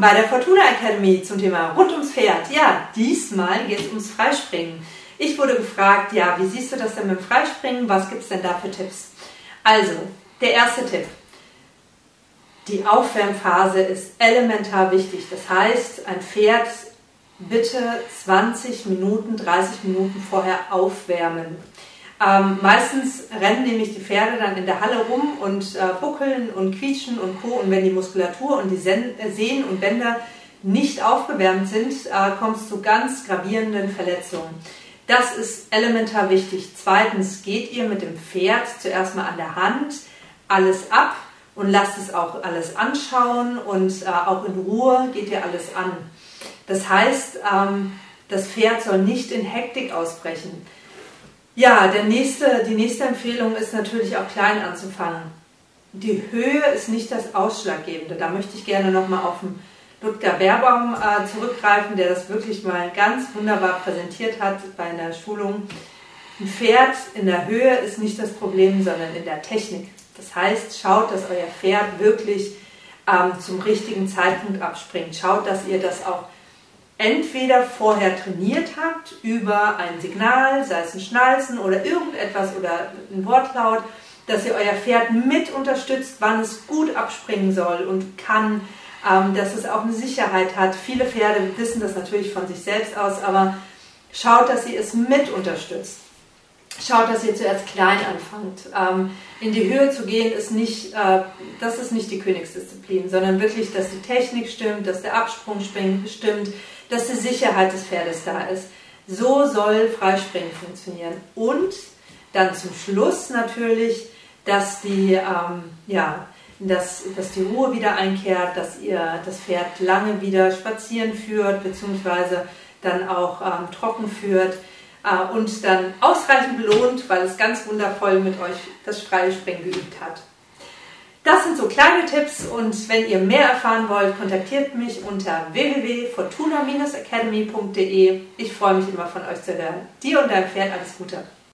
bei der Fortuna Academy zum Thema rund ums Pferd. Ja, diesmal geht es ums Freispringen. Ich wurde gefragt, ja, wie siehst du das denn mit dem Freispringen? Was gibt es denn da für Tipps? Also, der erste Tipp. Die Aufwärmphase ist elementar wichtig. Das heißt, ein Pferd bitte 20 Minuten, 30 Minuten vorher aufwärmen. Ähm, meistens rennen nämlich die Pferde dann in der Halle rum und äh, buckeln und quietschen und co. Und wenn die Muskulatur und die Sen Sehnen und Bänder nicht aufgewärmt sind, äh, kommt es zu ganz gravierenden Verletzungen. Das ist elementar wichtig. Zweitens geht ihr mit dem Pferd zuerst mal an der Hand alles ab und lasst es auch alles anschauen und äh, auch in Ruhe geht ihr alles an. Das heißt, ähm, das Pferd soll nicht in Hektik ausbrechen. Ja, der nächste, die nächste Empfehlung ist natürlich auch klein anzufangen. Die Höhe ist nicht das Ausschlaggebende. Da möchte ich gerne nochmal auf den Ludger Baerbaum äh, zurückgreifen, der das wirklich mal ganz wunderbar präsentiert hat bei einer Schulung. Ein Pferd in der Höhe ist nicht das Problem, sondern in der Technik. Das heißt, schaut, dass euer Pferd wirklich ähm, zum richtigen Zeitpunkt abspringt. Schaut, dass ihr das auch entweder vorher trainiert habt über ein Signal, sei es ein Schnalzen oder irgendetwas oder ein Wortlaut, dass ihr euer Pferd mit unterstützt, wann es gut abspringen soll und kann, ähm, dass es auch eine Sicherheit hat. Viele Pferde wissen das natürlich von sich selbst aus, aber schaut, dass ihr es mit unterstützt. Schaut, dass ihr zuerst klein anfangt. Ähm, in die Höhe zu gehen ist nicht, äh, das ist nicht die Königsdisziplin, sondern wirklich, dass die Technik stimmt, dass der Absprung stimmt, dass die Sicherheit des Pferdes da ist. So soll Freispringen funktionieren. Und dann zum Schluss natürlich, dass die, ähm, ja, dass, dass die Ruhe wieder einkehrt, dass ihr das Pferd lange wieder spazieren führt, beziehungsweise dann auch ähm, trocken führt äh, und dann ausreichend belohnt, weil es ganz wundervoll mit euch das freie Springen geübt hat. Das sind so kleine Tipps und wenn ihr mehr erfahren wollt, kontaktiert mich unter www.fortuna-academy.de. Ich freue mich immer von euch zu hören. Dir und deinem Pferd alles Gute.